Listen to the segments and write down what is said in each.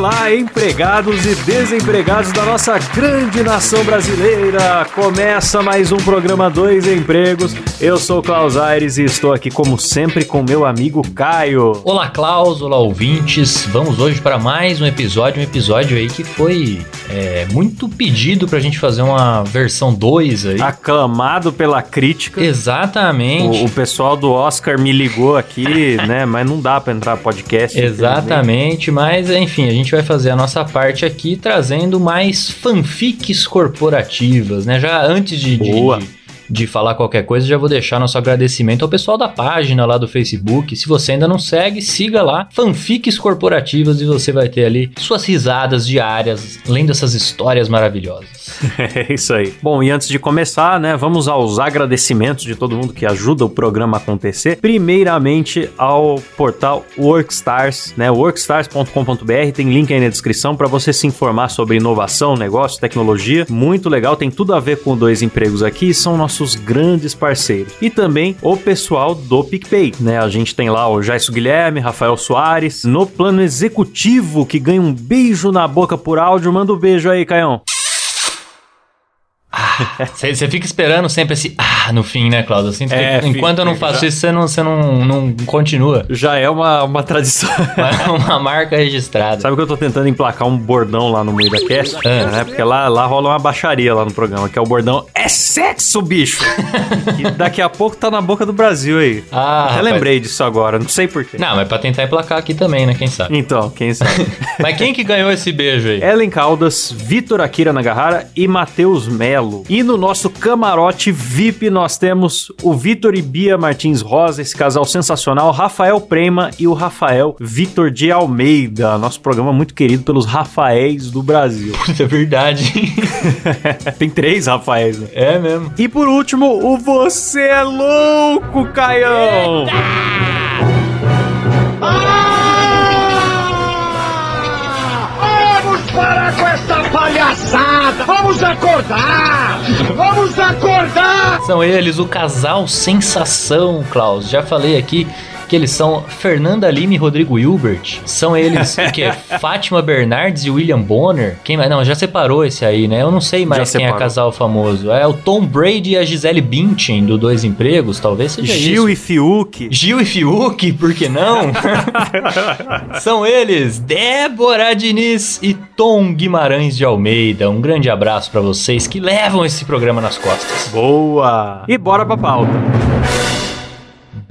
Olá, empregados e desempregados da nossa grande nação brasileira! Começa mais um programa Dois Empregos. Eu sou Klaus Aires e estou aqui, como sempre, com meu amigo Caio. Olá, Klaus, olá, ouvintes. Vamos hoje para mais um episódio, um episódio aí que foi é, muito pedido pra gente fazer uma versão 2 aí. Aclamado pela crítica. Exatamente. O, o pessoal do Oscar me ligou aqui, né? Mas não dá pra entrar podcast. Exatamente, mas enfim, a gente vai fazer a nossa parte aqui trazendo mais fanfics corporativas, né? Já antes de, de, de falar qualquer coisa, já vou deixar nosso agradecimento ao pessoal da página lá do Facebook. Se você ainda não segue, siga lá, fanfics corporativas, e você vai ter ali suas risadas diárias, lendo essas histórias maravilhosas. É isso aí. Bom, e antes de começar, né, vamos aos agradecimentos de todo mundo que ajuda o programa a acontecer. Primeiramente ao portal Workstars, né, workstars.com.br, tem link aí na descrição para você se informar sobre inovação, negócio, tecnologia. Muito legal, tem tudo a ver com dois empregos aqui, são nossos grandes parceiros. E também o pessoal do PicPay, né? A gente tem lá o Jaisso Guilherme, Rafael Soares, no plano executivo que ganha um beijo na boca por áudio. Manda um beijo aí, Caião. Você fica esperando sempre esse ah no fim, né, Cláudio? Assim, é, enquanto eu não faço já... isso, você não, não, não continua. Já é uma, uma tradição. É uma marca registrada. Sabe que eu tô tentando emplacar um bordão lá no meio da cast? É. Né? Porque lá, lá rola uma baixaria lá no programa, que é o bordão É sexo, bicho! e daqui a pouco tá na boca do Brasil aí. Ah, Até rapaz. lembrei disso agora, não sei porquê. Não, mas pra tentar emplacar aqui também, né? Quem sabe? Então, quem sabe. mas quem que ganhou esse beijo aí? Ellen Caldas, Vitor Akira Nagahara e Matheus Melo. E no nosso camarote VIP nós temos o Vitor e Bia Martins Rosa, esse casal sensacional, Rafael Prema e o Rafael Vitor de Almeida. Nosso programa muito querido pelos Rafaéis do Brasil. Puta, é verdade. Tem três Rafaéis, né? É mesmo. E por último, o Você é Louco, Caião! Eita! Vamos acordar! Vamos acordar! São eles, o casal sensação, Klaus. Já falei aqui que eles são Fernanda Lima e Rodrigo Hilbert. São eles o que? Fátima Bernardes e William Bonner. Quem mais? Não, já separou esse aí, né? Eu não sei mais já quem é separou. é casal famoso. É o Tom Brady e a Gisele Bündchen do Dois Empregos, talvez seja Gil isso. e Fiuk. Gil e Fiuk, por que não? são eles, Débora Diniz e Tom Guimarães de Almeida. Um grande abraço para vocês que levam esse programa nas costas. Boa! E bora pra pauta.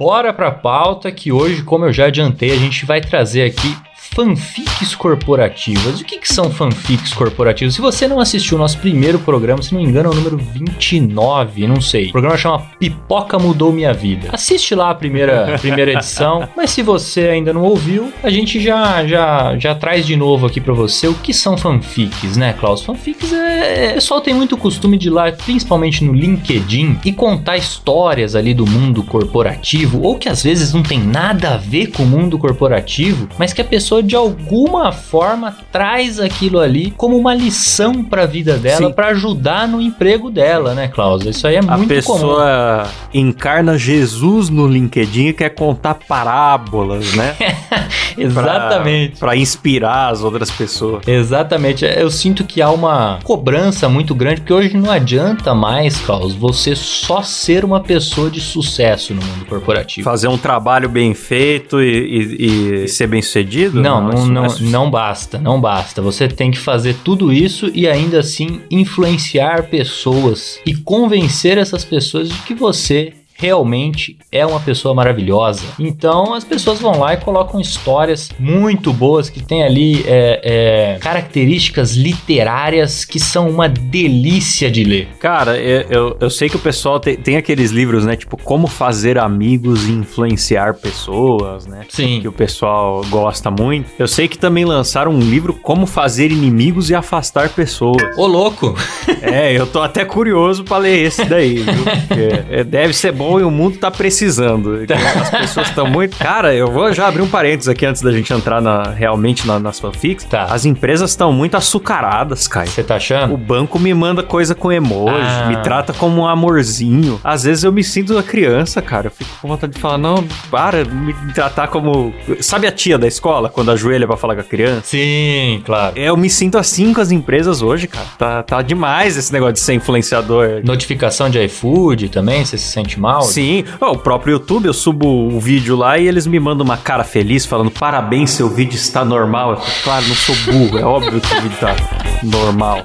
Bora pra pauta que hoje, como eu já adiantei, a gente vai trazer aqui fanfics corporativas. O que, que são fanfics corporativas? Se você não assistiu o nosso primeiro programa, se não me engano é o número 29, não sei. O programa chama Pipoca Mudou Minha Vida. Assiste lá a primeira, primeira edição, mas se você ainda não ouviu, a gente já, já, já traz de novo aqui para você o que são fanfics, né, Klaus? Fanfics é... O pessoal tem muito costume de ir lá, principalmente no LinkedIn, e contar histórias ali do mundo corporativo, ou que às vezes não tem nada a ver com o mundo corporativo, mas que a pessoa pessoa de alguma forma traz aquilo ali como uma lição para a vida dela, para ajudar no emprego dela, né, Cláudia? Isso aí é muito comum. A pessoa encarna Jesus no LinkedIn e quer contar parábolas, né? Exatamente. Para inspirar as outras pessoas. Exatamente. Eu sinto que há uma cobrança muito grande, porque hoje não adianta mais, Klaus, você só ser uma pessoa de sucesso no mundo corporativo. Fazer um trabalho bem feito e, e, e ser bem sucedido? Não, não, não, não, não basta, não basta. Você tem que fazer tudo isso e ainda assim influenciar pessoas e convencer essas pessoas de que você realmente é uma pessoa maravilhosa. Então as pessoas vão lá e colocam histórias muito boas que tem ali é, é, características literárias que são uma delícia de ler. Cara, eu, eu, eu sei que o pessoal tem, tem, aqueles livros, né? Tipo, como fazer amigos e influenciar pessoas, né? Sim. Que o pessoal gosta muito. Eu sei que também lançaram um livro Como Fazer Inimigos e Afastar Pessoas. Ô, louco! é, eu tô até curioso para ler esse daí, viu? Porque é, deve ser bom bom e o mundo tá precisando. As pessoas estão muito. Cara, eu vou já abrir um parênteses aqui antes da gente entrar na, realmente na, nas fanfics. Tá. As empresas estão muito açucaradas, cara. Você tá achando? O banco me manda coisa com emoji, Ah. me trata como um amorzinho. Às vezes eu me sinto uma criança, cara. Eu fico com vontade de falar, não, para, me tratar como. Sabe a tia da escola, quando ajoelha pra falar com a criança? Sim, claro. Eu me sinto assim com as empresas hoje, cara. Tá, tá demais esse negócio de ser influenciador. Notificação de iFood também, você se sente mal? Sim, Ó, o próprio YouTube, eu subo o vídeo lá e eles me mandam uma cara feliz falando parabéns, seu vídeo está normal. Eu claro, não sou burro, é óbvio que o vídeo tá normal.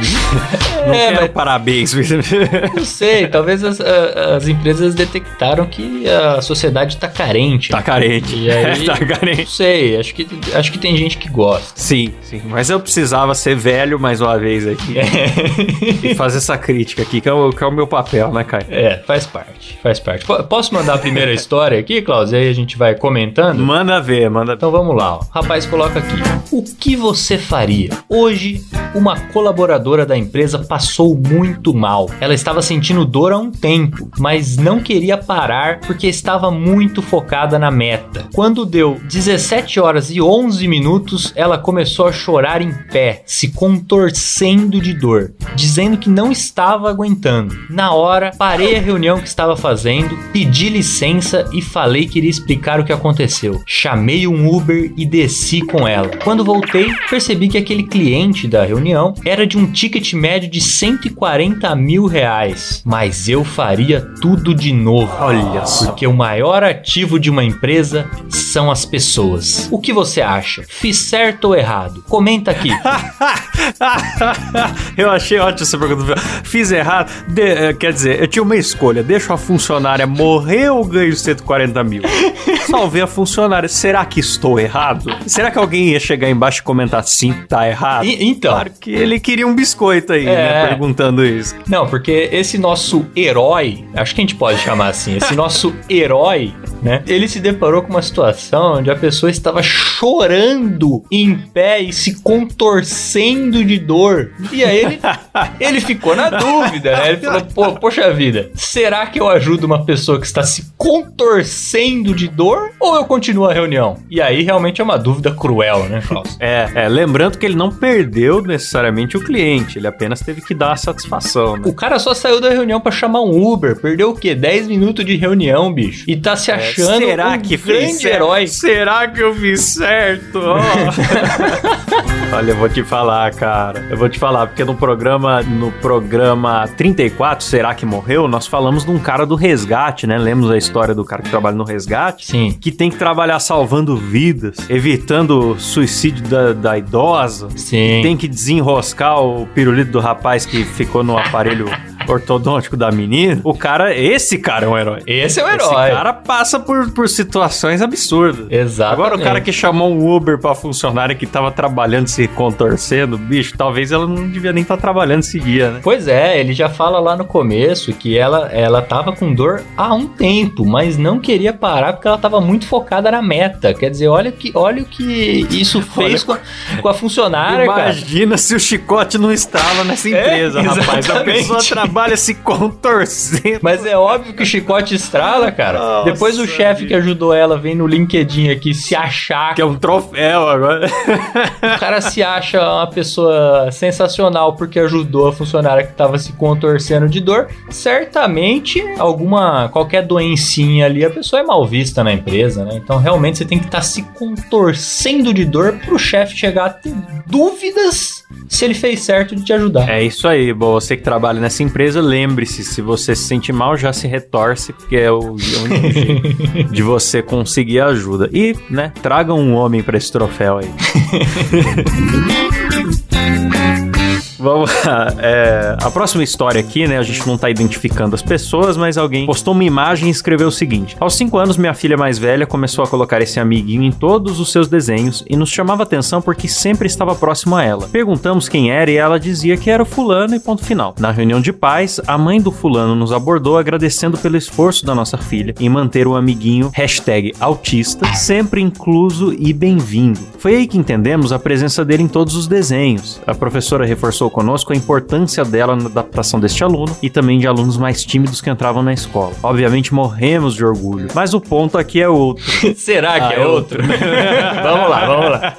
Não É, quero mas- parabéns. Não sei, talvez as, as empresas detectaram que a sociedade tá carente. tá carente. E aí- tá carente. Não sei, acho que, acho que tem gente que gosta. Sim, sim. Mas eu precisava ser velho mais uma vez aqui. E fazer essa crítica aqui, que é, o, que é o meu papel, né, Caio? É, faz parte, faz parte. Po- Posso mandar a primeira história aqui, Klaus? E aí a gente vai comentando? Manda ver, manda. Então vamos lá, ó. rapaz coloca aqui. O que você faria? Hoje, uma colaboradora da empresa passou muito mal. Ela estava sentindo dor há um tempo, mas não queria parar porque estava muito focada na meta. Quando deu 17 horas e 11 minutos, ela começou a chorar em pé, se contorcendo de dor, dizendo que não estava aguentando. Na hora, parei a reunião que estava fazendo, pedi licença e falei que iria explicar o que aconteceu. Chamei um Uber e desci com ela. Quando voltei, percebi que aquele cliente da reunião era de um ticket médio de 140 mil reais. Mas eu faria tudo de novo. Olha só. Porque o maior ativo de uma empresa são as pessoas. O que você acha? Fiz certo ou errado? Comenta aqui. eu achei ótimo essa pergunta. Fiz errado. De- eh, quer dizer, eu tinha uma escolha. Deixo a funcionária morrer ou ganho 140 mil? Salvei a funcionária. Será que estou errado? Será que alguém ia chegar embaixo e comentar sim, tá errado? E- então, Claro que ele queria um biscoito aí, É. né? Perguntando isso. Não, porque esse nosso herói, acho que a gente pode chamar assim, esse nosso herói, né? Ele se deparou com uma situação onde a pessoa estava chorando em pé e se contorcendo de dor. E aí ele, ele ficou na dúvida, né? Ele falou, pô, poxa vida, será que eu ajudo uma pessoa que está se contorcendo de dor ou eu continuo a reunião? E aí realmente é uma dúvida cruel, né, Klaus? É, é, lembrando que ele não perdeu necessariamente o cliente, ele apenas teve que dar a satisfação, né? O cara só saiu da reunião pra chamar um Uber. Perdeu o quê? 10 minutos de reunião, bicho. E tá se achando Será um que grande fez herói. Será que eu fiz certo? Ó. Olha, eu vou te falar, cara. Eu vou te falar, porque no programa, no programa 34, Será que morreu? Nós falamos de um cara do resgate, né? Lemos a história do cara que trabalha no resgate. Sim. Que tem que trabalhar salvando vidas, evitando o suicídio da, da idosa. Sim. Tem que desenroscar o pirulito do rapaz que ficou no aparelho ortodôntico da menina. O cara, esse cara é um herói. Esse é o Esse herói. cara passa por, por situações absurdas. Exatamente. Agora o cara que chamou um Uber pra funcionária que tava trabalhando se contorcendo, bicho, talvez ela não devia nem estar trabalhando esse dia, né? Pois é, ele já fala lá no começo que ela, ela tava com dor há um tempo, mas não queria parar porque ela tava muito focada na meta. Quer dizer, olha, que, olha o que isso fez com, a, com a funcionária, cara. Imagina se o chicote não estava nessa empresa, É, rapaz. A pessoa trabalha se contorcendo. Mas é óbvio que o chicote estrala, cara. Nossa, Depois o chefe que ajudou ela vem no LinkedIn aqui se achar Que é um troféu agora. O cara se acha uma pessoa sensacional porque ajudou a funcionária que estava se contorcendo de dor. Certamente, alguma qualquer doencinha ali, a pessoa é mal vista na empresa, né? Então, realmente, você tem que estar se contorcendo de dor pro chefe chegar a ter dúvidas se ele fez certo de te ajudar. É isso aí, bom, você que trabalha nessa empresa, lembre-se, se você se sente mal, já se retorce, porque é o, único jeito de você conseguir ajuda. E, né, traga um homem pra esse troféu aí. Vamos lá. É, a próxima história aqui, né? A gente não tá identificando as pessoas, mas alguém postou uma imagem e escreveu o seguinte: Aos 5 anos, minha filha mais velha começou a colocar esse amiguinho em todos os seus desenhos e nos chamava atenção porque sempre estava próximo a ela. Perguntamos quem era e ela dizia que era o fulano e ponto final. Na reunião de pais, a mãe do fulano nos abordou agradecendo pelo esforço da nossa filha em manter o amiguinho autista sempre incluso e bem-vindo. Foi aí que entendemos a presença dele em todos os desenhos. A professora reforçou comentou conosco a importância dela na adaptação deste aluno e também de alunos mais tímidos que entravam na escola. Obviamente morremos de orgulho, mas o ponto aqui é outro. Será que Ah, é é outro? vamos lá, vamos lá.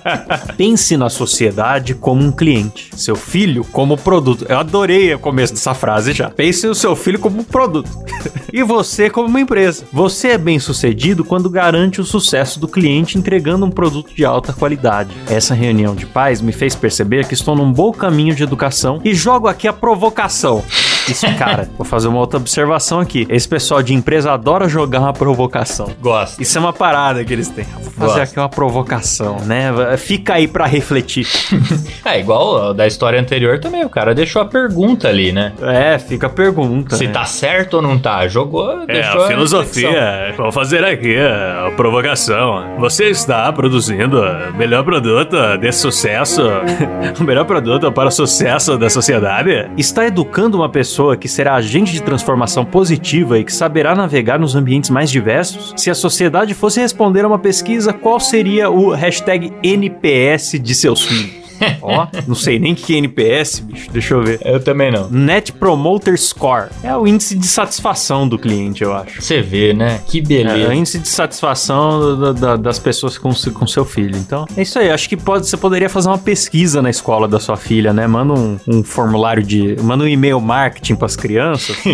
Pense na sociedade como um cliente, seu filho como produto. Eu adorei o começo dessa frase já. Pense no seu filho como um produto. e você como uma empresa. Você é bem sucedido quando garante o sucesso do cliente entregando um produto de alta qualidade. Essa reunião de pais me fez perceber que estou num bom caminho de educação e jogo aqui a provocação. Isso, cara, vou fazer uma outra observação aqui. Esse pessoal de empresa adora jogar uma provocação. Gosto. Isso é uma parada que eles têm. Vou fazer Gosto. aqui uma provocação, né? Fica aí pra refletir. É igual da história anterior também, o cara deixou a pergunta ali, né? É, fica a pergunta. Se né? tá certo ou não tá. Jogou, É, deixou a filosofia. Vou fazer aqui a provocação. Você está produzindo o melhor produto de sucesso, o melhor produto para o sucesso da sociedade? Está educando uma pessoa que será agente de transformação positiva e que saberá navegar nos ambientes mais diversos? Se a sociedade fosse responder a uma pesquisa, qual seria o hashtag NPS de seus filhos? Ó, não sei nem que é NPS, bicho. Deixa eu ver. Eu também não. Net Promoter Score. É o índice de satisfação do cliente, eu acho. Você vê, né? Que É, beleza. o índice de satisfação da- da- das pessoas com, com seu filho. Então, é isso aí. Acho que pode, você poderia fazer uma pesquisa na escola da sua filha, né? Manda um, um formulário de. Manda um e-mail marketing pras crianças.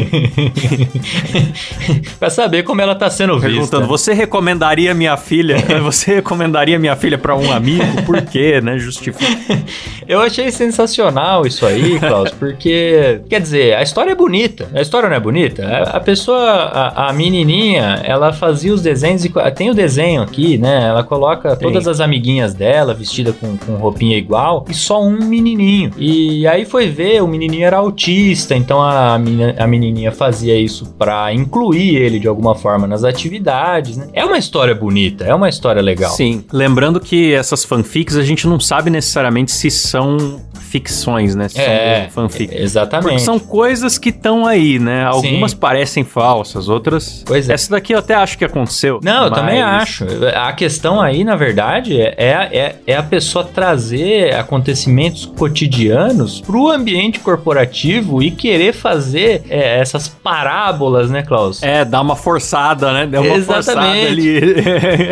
pra saber como ela tá sendo vista. perguntando: você recomendaria minha filha? Você recomendaria minha filha pra um amigo? Por quê, né? Justifica. Eu achei sensacional isso aí, Klaus, porque, quer dizer, a história é bonita. A história não é bonita? A, a pessoa, a, a menininha, ela fazia os desenhos e co- tem o desenho aqui, né? Ela coloca Tem. todas as amiguinhas dela vestida com, com roupinha igual e só um menininho. E aí foi ver, o menininho era autista, então a, menina- a menininha fazia isso pra incluir ele de alguma forma nas atividades, né? É uma história bonita, é uma história legal. Sim. Lembrando que essas fanfics a gente não sabe necessariamente se são ficções, né? Se É, são. Porque exatamente. são coisas que estão aí, né? Algumas Sim. parecem falsas, outras. Pois é. Essa daqui eu até acho que aconteceu. Não, eu mas- também acho. A questão aí, na verdade, é, é, é a pessoa trazer acontecimentos cotidianos pro ambiente corporativo e querer fazer é, essas parábolas, né, Klaus? É, dá uma forçada, né? Deu uma forçada Exatamente. ali.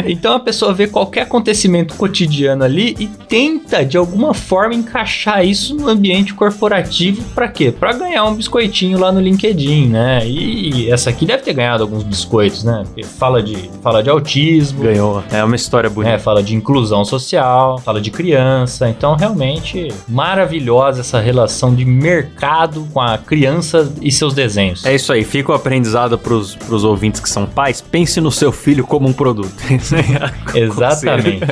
Então a pessoa vê qualquer acontecimento cotidiano ali e tenta de alguma forma encaixar isso no ambiente corporativo pra quê? Pra ganhar um biscoitinho lá no LinkedIn, né? E essa aqui deve ter ganhado alguns biscoitos, né? Porque fala de, fala de autismo, Ganhou. É uma história bonita. né, fala de inclusão social, fala de criança. Então, realmente, maravilhosa essa relação de mercado com a criança e seus desenhos. É isso aí, fica o aprendizado pros, pros ouvintes que são pais. Pense no seu filho como um produto. É Exatamente.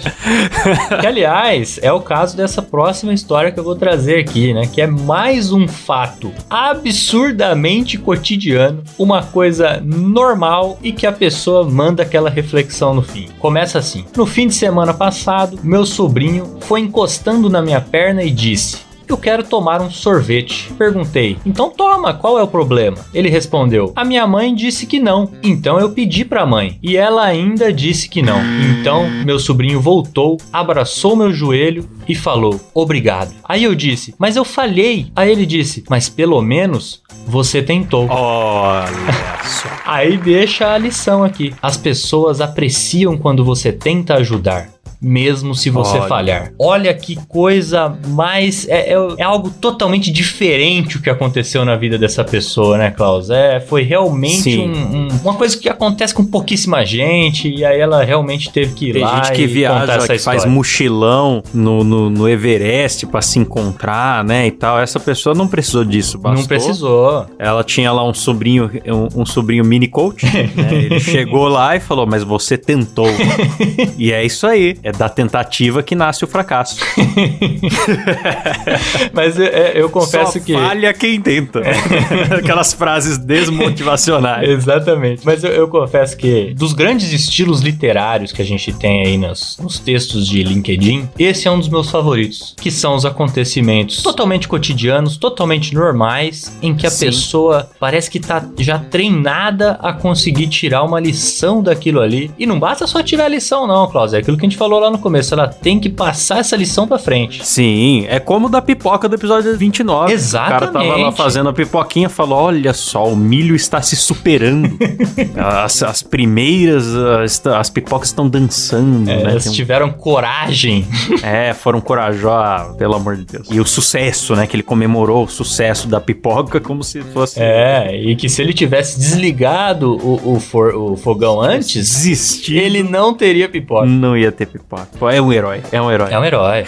que, aliás, é o caso dessa próxima história que eu vou trazer aqui, né? Que é mais um fato absurdamente cotidiano, uma coisa normal e que a pessoa manda aquela reflexão no fim. Começa assim: No fim de semana passado, meu sobrinho foi encostando na minha perna e disse. Eu quero tomar um sorvete. Perguntei, então toma, qual é o problema? Ele respondeu, a minha mãe disse que não, então eu pedi pra mãe. E ela ainda disse que não. Então meu sobrinho voltou, abraçou meu joelho e falou, obrigado. Aí eu disse, mas eu falhei. Aí ele disse, mas pelo menos você tentou. Olha só. Aí deixa a lição aqui. As pessoas apreciam quando você tenta ajudar. Mesmo se você Olha. falhar. Olha que coisa mais. É, é- é algo totalmente diferente o que aconteceu na vida dessa pessoa, né, Klaus? É, foi realmente um- um- uma coisa que acontece com pouquíssima gente. E aí ela realmente teve que ir Tem lá gente que viaja, que faz mochilão no, no, no Everest pra se encontrar, né? E tal. Essa pessoa não precisou disso. Bastou. Não precisou. Ela tinha lá um sobrinho, um, um sobrinho mini coach. né? Ele chegou lá e falou: Mas você tentou. e é isso aí. É da tentativa que nasce o fracasso. Mas é, é, eu confesso Só que. falha quem tenta. Aquelas frases desmotivacionais. Exatamente. Mas eu, eu confesso que dos grandes estilos literários que a gente tem aí nos, nos textos de LinkedIn, esse é um dos meus favoritos, que são os acontecimentos totalmente cotidianos, totalmente normais, em que a Sim. pessoa parece que tá já treinada a conseguir tirar uma lição daquilo ali. E não basta só tirar a lição, não, Klaus. É aquilo que a gente falou lá no começo, ela tem que passar essa lição pra frente. Sim, é como da pipoca do episódio 29. O cara tava lá Exatamente. fazendo a pipoquinha e falou: Olha só, o milho está se superando. as, as primeiras, as, as pipocas estão dançando, É, né? elas Tem tiveram coragem. É, foram corajosas, pelo amor de Deus. E o sucesso, né? Que ele comemorou o sucesso da pipoca como se fosse. É, e que se ele tivesse desligado o, o, for- o fogão antes, Desistir. ele não teria pipoca. Não ia ter pipoca. Pô, É um herói, é um herói. É um herói.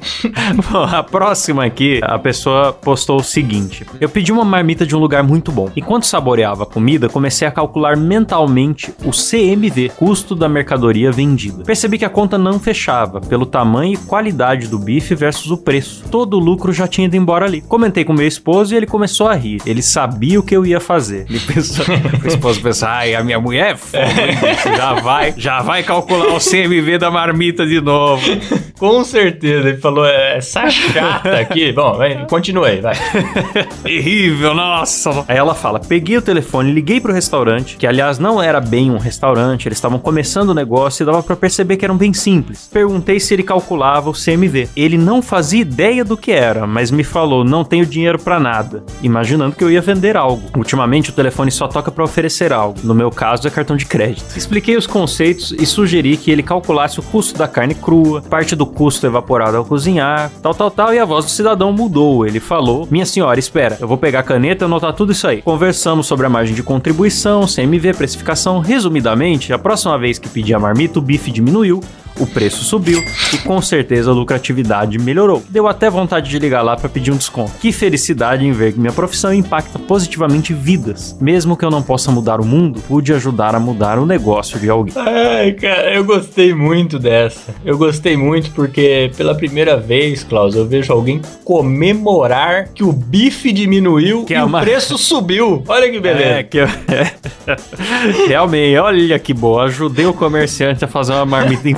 Bom, a próxima aqui, a pessoa postou o seguinte: Eu pedi uma marmita de um lugar muito bom. Enquanto saboreava a comida, comecei a calcular mentalmente o CMV, custo da mercadoria vendida. Percebi que a conta não fechava, pelo tamanho e qualidade do bife versus o preço. Todo o lucro já tinha ido embora ali. Comentei com meu esposo e ele começou a rir. Ele sabia o que eu ia fazer. Ele pensou, o esposo pensou: ai, a minha mulher é foda, já vai, já vai calcular o CMV da marmita de novo. Com certeza, ele falou, "É, essa chata aqui. Bom, vai, continua aí, vai. Terrível, nossa. Aí ela fala: peguei o telefone, liguei pro restaurante, que aliás não era bem um restaurante, eles estavam começando o negócio e dava pra perceber que eram bem simples. Perguntei se ele calculava o CMV. Ele não fazia ideia do que era, mas me falou: não tenho dinheiro pra nada, imaginando que eu ia vender algo. Ultimamente o telefone só toca pra oferecer algo. No meu caso é cartão de crédito. Expliquei os conceitos e sugeri que ele calculasse o custo da carne crua, parte do custo evaporado ao cozinhar, tal, tal, tal, e a voz do cidadão mudou. Ele falou: Minha senhora, espera, eu vou pegar a caneta e anotar tudo isso aí. Conversamos sobre a margem de contribuição, CMV, precificação. Resumidamente, a próxima vez que pedi a marmita, o bife diminuiu. O preço subiu e com certeza a lucratividade melhorou. Deu até vontade de ligar lá para pedir um desconto. Que felicidade em ver que minha profissão impacta positivamente vidas. Mesmo que eu não possa mudar o mundo, pude ajudar a mudar o negócio de alguém. Ai, cara, eu gostei muito dessa. Eu gostei muito porque pela primeira vez, Klaus, eu vejo alguém comemorar que o bife diminuiu Que e é o uma- preço subiu. Olha que beleza. É, que eu... Realmente, olha que boa. Ajudei o comerciante a fazer uma marmita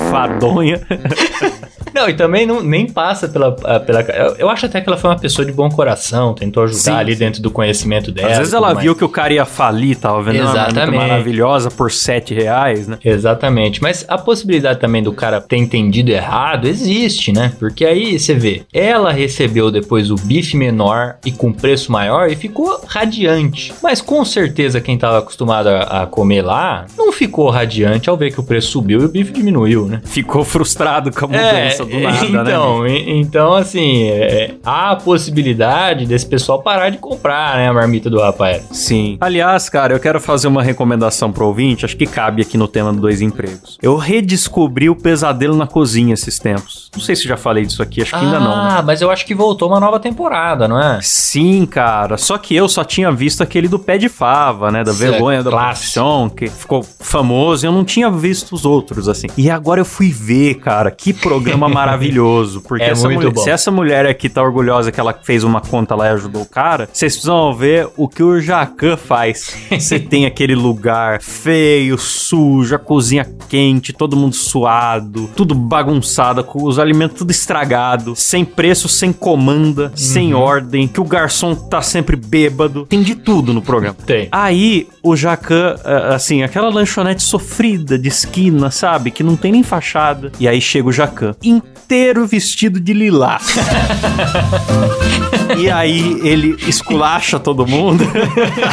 どういう？Não, e também não, nem passa pela, pela. eu- acho até que ela foi uma pessoa de bom coração, tentou ajudar Sim, ali sim. dentro do conhecimento dela. Às vezes ela mais. viu que o cara ia falir, tava uma marmita Exatamente. maravilhosa por 7 reais, né? Exatamente, mas a possibilidade também do cara ter entendido errado existe, né? Porque aí você vê, ela recebeu depois o bife menor e com preço maior e ficou radiante. Mas com certeza quem tava acostumado a, a comer lá não ficou radiante ao ver que o preço subiu e o bife diminuiu, né? Ficou frustrado com a mudança do nada, né? então, então assim, é, há a possibilidade desse pessoal parar de comprar, né, a marmita do Rafael. Sim. Aliás, cara, eu quero fazer uma recomendação pro ouvinte, acho que cabe aqui no tema do dois empregos. Eu redescobri o pesadelo na cozinha esses tempos. Não sei se já falei disso aqui, acho que ainda não. né? Ah, mas eu acho que voltou uma nova temporada, não é? Sim, cara. Só que eu só tinha visto aquele do pé de fava, né? Da Isso é vergonha da clássico. profissão, que ficou famoso. e Eu não tinha visto os outros, assim. E agora eu fui ver, cara. Que programa maravilhoso. Porque É essa muito mulher- bom. se essa mulher aqui tá orgulhosa que ela fez uma conta lá e ajudou o cara, vocês precisam ver o que o Jacan faz. Você tem aquele lugar feio, sujo, a cozinha quente, todo mundo suado, tudo bagunçado, com os alimentos tudo estragado, sem preço, sem comanda, sem ordem, que o garçom tá sempre bêbado. Tem de tudo no programa. Tem. Aí o Jacan, ah, assim, aquela lanchonete sofrida de esquina, sabe? Que não tem nem fachada. E aí chega o Jacan, inteiro vestido de lilás. e aí ele esculacha todo mundo,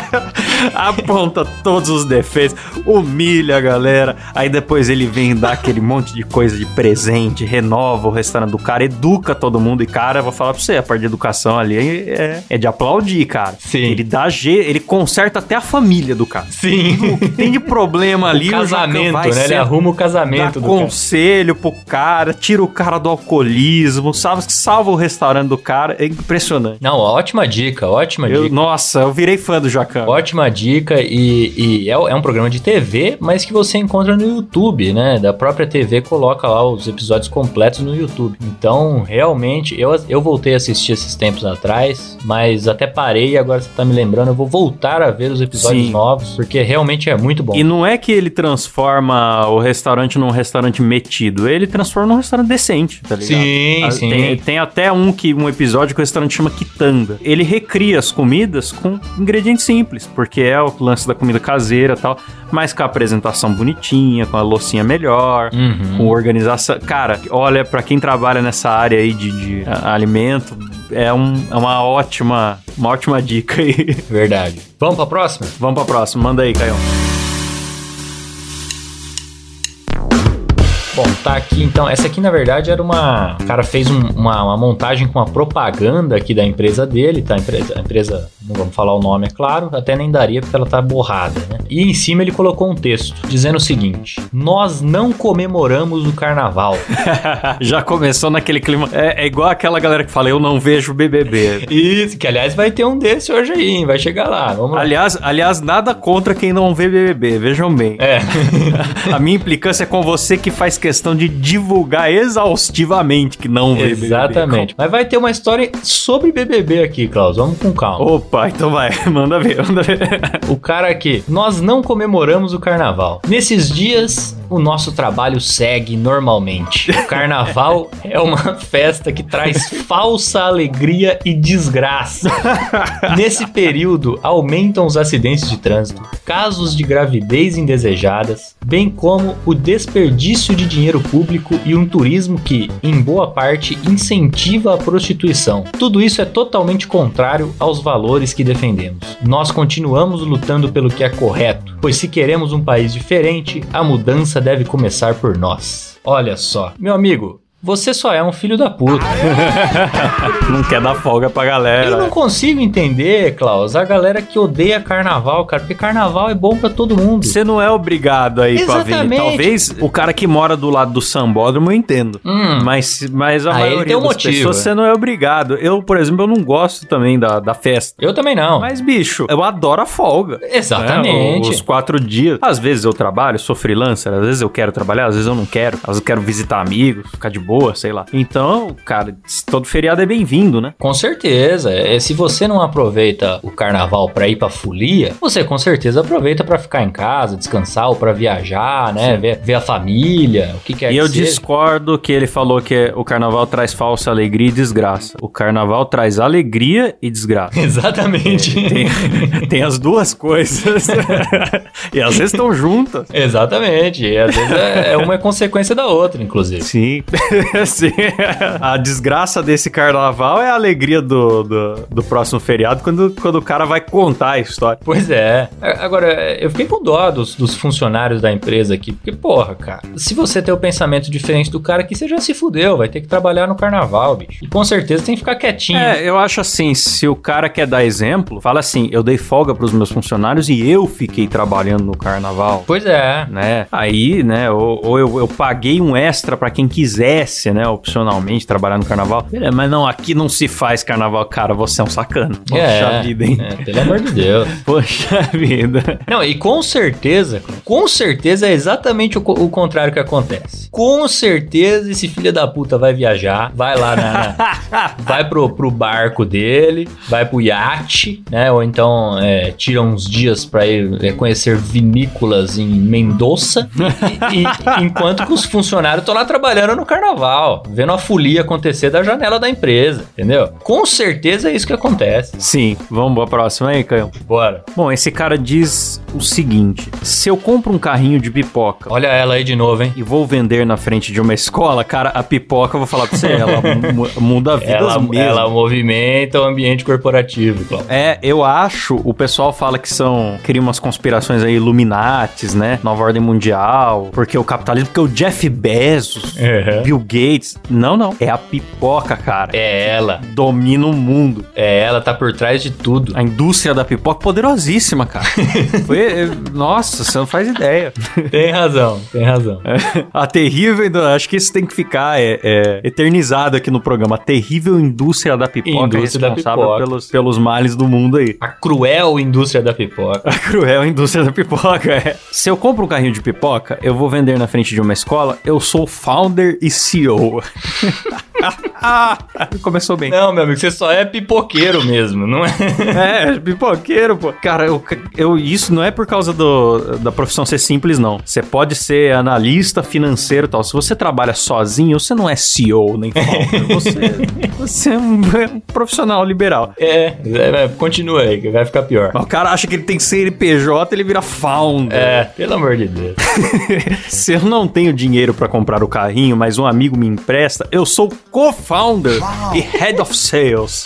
aponta todos os defeitos, humilha a galera. Aí depois ele vem dar aquele monte de coisa de presente, renova o restaurante do cara, educa todo mundo. E, cara, eu vou falar pra você, a parte de educação ali é, é de aplaudir, cara. Sim. Ele dá je... ele conserta até a família do cara. Sim. O tem de problema ali, o casamento, vai né? Ele arruma o dá casamento do cara. conselho pro cara, tira o cara do alcoolismo, sabe? Salva o restaurante do cara. É impressionante. Não, ótima dica, ótima Eu- dica. nossa, eu virei fã do Jacan. Ótima dica e, e é, é um programa de TV, mas que você encontra no YouTube, né? Da própria TV coloca lá os episódios completos no YouTube. Então, realmente, eu, eu voltei a assistir esses tempos atrás, mas até parei e agora você tá me lembrando, eu vou voltar a ver os episódios Sim. novos, porque realmente é muito bom. E não é que ele transforma o restaurante num restaurante metido, ele transforma num restaurante decente, tá ligado? Sim, Ah, sim. Tem, tem até um que um episódio que o restaurante chama Quitanda. Ele recria as comidas com ingredientes simples, porque é o lance da comida caseira e tal, mas com a apresentação bonitinha, com a loucinha melhor, Uhum. com organização. Cara, olha, pra quem trabalha nessa área aí de, de, a- alimento, é, um- é uma ótima, uma ótima dica aí. Verdade. Vamos pra próxima? Vamos pra próxima, manda aí, Caio. Bom, tá aqui então. Essa aqui na verdade era uma. O cara fez um- uma, uma montagem com a propaganda aqui da empresa dele, tá? A empresa, a empresa, não vamos falar o nome, é claro, até nem daria porque ela tá borrada, né? E em cima ele colocou um texto dizendo o seguinte: Nós não comemoramos o carnaval. Já começou naquele clima. É, é igual aquela galera que fala, eu não vejo BBB. Isso, que aliás vai ter um desse hoje aí, hein? Vai chegar lá. Vamos lá. Aliás, aliás, nada contra quem não vê BBB, vejam bem. É. A minha implicância é com você que faz questão de divulgar exaustivamente que não vê Exatamente. Mas vai ter uma história sobre BBB aqui, Klaus. Vamos com calma. BBB. Opa, então vai, manda ver, manda ver. O cara aqui, nós não comemoramos o carnaval. Nesses dias, o nosso trabalho segue normalmente. O carnaval é uma festa que traz falsa alegria e desgraça. Nesse período, aumentam os acidentes de trânsito, casos de gravidez indesejadas, bem como o desperdício de dinheiro público e um turismo que, em boa parte, incentiva a prostituição. Tudo isso é totalmente contrário aos valores que defendemos. Nós continuamos lutando pelo que é correto, pois se queremos um país diferente, a mudança deve começar por nós. Olha só, meu amigo, você só é um filho da puta. Não quer dar folga pra galera. Eu não consigo entender, Klaus, a galera que odeia carnaval, cara, porque carnaval é bom pra todo mundo. Você não é obrigado aí com a avenida. Exatamente. Talvez o cara que mora do lado do sambódromo eu entendo. Hum. Mas, mas a Ah, ele maioria tem um das motivo, pessoas é. você não é obrigado. Eu, por exemplo, eu não gosto também da, da festa. Eu também não. Mas, bicho, eu adoro a folga. Exatamente. né? Os quatro dias. Às vezes eu trabalho, sou freelancer, às vezes eu quero trabalhar, às vezes eu não quero. Às vezes eu quero visitar amigos, ficar de boa, sei lá. Então, cara, todo feriado é bem-vindo, né? Com certeza. É, se você não aproveita o carnaval pra ir pra folia, você com certeza aproveita pra ficar em casa, descansar ou pra viajar, né? Ver, ver a família, o que quer E que eu seja. discordo que ele falou que o carnaval traz falsa alegria e desgraça. O carnaval traz alegria e desgraça. Exatamente. Tem, tem as duas coisas. e às vezes estão juntas. Exatamente. E às vezes é, é uma é consequência da outra, inclusive. Sim. Sim. A desgraça desse carnaval é a alegria do, do, do próximo feriado quando, quando o cara vai contar a história. Pois é. A- Agora, eu fiquei com dó dos, dos funcionários da empresa aqui, porque, porra, cara, se você tem o pensamento diferente do cara aqui, você já se fudeu, vai ter que trabalhar no carnaval, bicho. E com certeza tem que ficar quietinho. É, eu acho assim, se o cara quer dar exemplo, fala assim, eu dei folga pros meus funcionários e eu fiquei trabalhando no carnaval. Pois é. Né? Aí, né, ou, ou eu, eu paguei um extra pra quem quisesse, né, opcionalmente trabalhar no carnaval. Beleza, mas não, aqui não se faz carnaval. Cara, você é um sacana. Poxa é, vida, hein? é, pelo amor de Deus. Poxa vida. Não, e com certeza, com certeza é exatamente o, o contrário que acontece. Com certeza esse filho da puta vai viajar, vai lá na. na- vai pro, pro barco dele, vai pro iate, né? Ou então é, tira uns dias pra ir é, conhecer vinícolas em Mendoza, e- e- enquanto que os funcionários estão lá trabalhando no carnaval, vendo a folia acontecer da janela da empresa, entendeu? Com certeza é isso que acontece. Sim, vamos pra próxima aí, Caio. Bora. Bom, esse cara diz o seguinte: se eu compro um carrinho de pipoca Olha ela aí de novo, hein? e vou vender na frente de uma escola, cara, a pipoca, eu vou falar pra você, ela mu- muda vidas Ela, mesmo. ela movimenta o ambiente corporativo, Cláudio. É, eu acho, o pessoal fala que são, cria umas conspirações aí, Illuminates, né? Nova Ordem Mundial, porque o capitalismo, porque o Jeff Bezos, Uhum. Bill Gates, não, não, é a pipoca, cara. É ela. Domina o mundo. É ela, tá por trás de tudo. A indústria da pipoca poderosíssima, cara. Foi, é, nossa, você não faz ideia. Tem razão, tem razão. A terrível, acho que isso tem que ficar é, é, eternizado aqui no programa. A terrível indústria da pipoca Indústria da responsável pipoca. Pelos, pelos males do mundo aí. A cruel indústria da pipoca. A cruel indústria da pipoca, é. Se eu compro um carrinho de pipoca, eu vou vender na frente de uma escola, eu sou founder e CEO. Ah, começou bem. Não, meu amigo, você só é pipoqueiro mesmo, não é? É, pipoqueiro, pô. Cara, eu, eu, isso não é por causa do, da profissão ser simples, não. Você pode ser analista financeiro e tal. Se você trabalha sozinho, você não é CEO nem founder. Você, você é um, é um profissional liberal. É, é, continua aí, que vai ficar pior. Mas o cara acha que ele tem que ser NPJ, ele vira founder. É, pelo amor de Deus. Se eu não tenho dinheiro para comprar o carrinho, mas um amigo me empresta, eu sou co-founder e head of sales.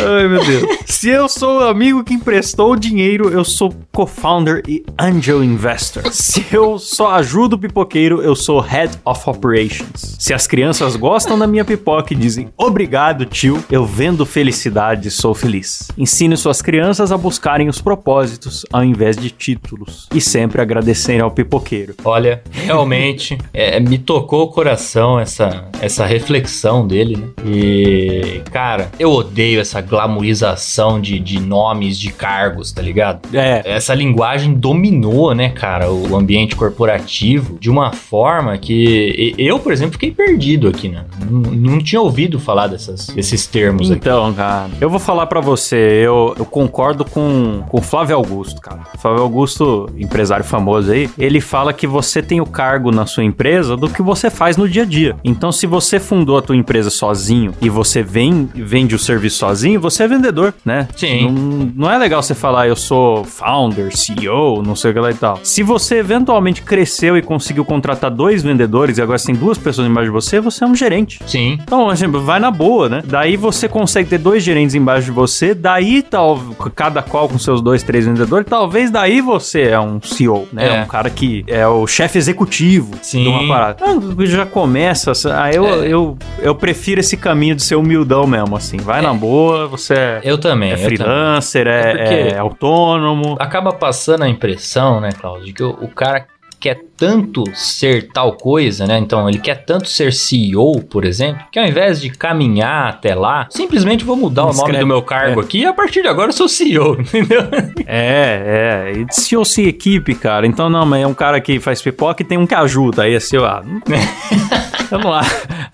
Ai, meu Deus. Se eu sou o amigo que emprestou o dinheiro, eu sou co-founder e angel investor. Se eu só ajudo o pipoqueiro, eu sou head of operations. Se as crianças gostam da minha pipoca e dizem obrigado, tio, eu vendo felicidade e sou feliz. Ensine suas crianças a buscarem os propósitos ao invés de títulos e sempre agradecerem ao pipoqueiro. Olha, realmente é, me tocou o coração essa, essa reflexão dele, né? E, cara, eu odeio essa glamorização de, de nomes, de cargos, tá ligado? É. Essa linguagem dominou, né, cara, o ambiente corporativo de uma forma que eu, por exemplo, fiquei perdido aqui, né? Não, não tinha ouvido falar dessas, desses termos aqui. Então, cara, eu vou falar pra você, eu, eu concordo com, com o Flávio Augusto, cara. Flávio Augusto, empresário famoso aí, ele fala que você tem o cargo na sua empresa do que você faz no dia a dia. Então, se você fundou a tua empresa sozinho e você vem, vende o serviço sozinho, você é vendedor, né? Sim. Não, não é legal você falar eu sou founder, CEO, não sei o que lá e tal. Se você eventualmente cresceu e conseguiu contratar dois vendedores e agora você tem duas pessoas embaixo de você, você é um gerente. Sim. Então, exemplo, vai na boa, né? Daí você consegue ter dois gerentes embaixo de você, daí tal, cada qual com seus dois, três vendedores, talvez daí você é um CEO, né? É. Um cara que é o chefe executivo Sim. de uma parada. Ah, já começa, aí eu, É. eu, eu prefiro esse caminho de ser humildão mesmo, assim. Vai na boa, você é, Eu também. é eu também. freelancer, É é, é autônomo. acaba passando a impressão, né, Cláudio, de que o, o cara quer tanto ser tal coisa, né? Então, ele quer tanto ser CEO, por exemplo, que ao invés de caminhar até lá, simplesmente vou mudar o nome Escreve- do meu cargo aqui e a partir de agora eu sou CEO, entendeu? É, é. E se eu se equipe, cara. Então, não, mas é um cara que faz pipoca e tem um que ajuda. Aí, assim, ó. não- eu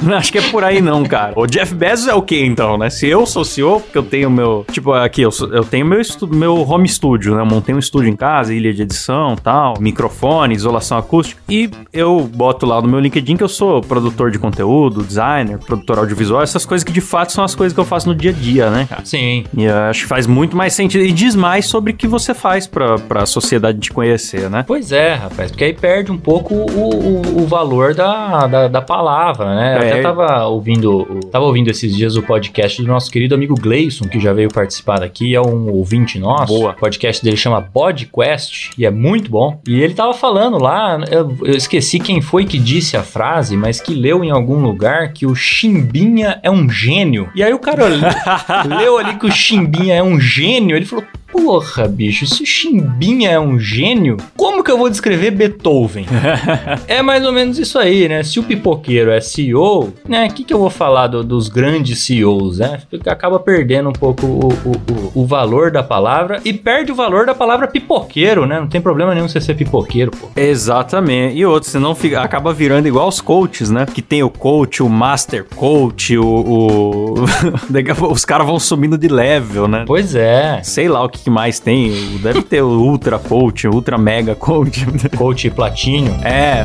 não, acho que é por aí, não, cara. O Jeff Bezos é o quê, então, né? Se eu sou CEO, porque eu tenho meu. Tipo, aqui, eu, eu tenho meu, estu- meu home studio, né? Eu montei um estúdio em casa, ilha de edição tal, microfone, isolação acústica. E eu boto lá no meu LinkedIn que eu sou produtor de conteúdo, designer, produtor audiovisual, essas coisas que de fato são as coisas que eu faço no dia a dia, né, cara? Sim. E eu acho que faz muito mais sentido. E diz mais sobre o que você faz pra, pra sociedade te conhecer, né? Pois é, rapaz, porque aí perde um pouco o, o, o valor da, da, da palavra, né? Eu É. até tava ouvindo, tava ouvindo esses dias o podcast do nosso querido amigo Gleison, que já veio participar daqui, é um ouvinte nosso. Boa. O podcast dele chama Podcast e é muito bom. E ele tava falando lá, eu, eu esqueci quem foi que disse a frase, mas que leu em algum lugar que o Chimbinha é um gênio. E aí o cara le- leu ali que o Chimbinha é um gênio, ele falou: Porra, bicho, se o Chimbinha é um gênio, como que eu vou descrever Beethoven? é mais ou menos isso aí, né? Se o pipoqueiro é CEO, né? O que, que eu vou falar do- dos grandes CEOs, né? Acaba perdendo um pouco o, o, o- o valor da palavra e perde o valor da palavra pipoqueiro, né? Não tem problema nenhum você ser pipoqueiro, pô. Exatamente. E outro, senão fica, acaba virando igual os coaches, né? Que tem o coach, o master coach, o. os caras vão subindo de level, né? Pois é. Sei lá o que que mais tem. Deve ter o ultra coach, ultra mega coach. Coach Platínio. É.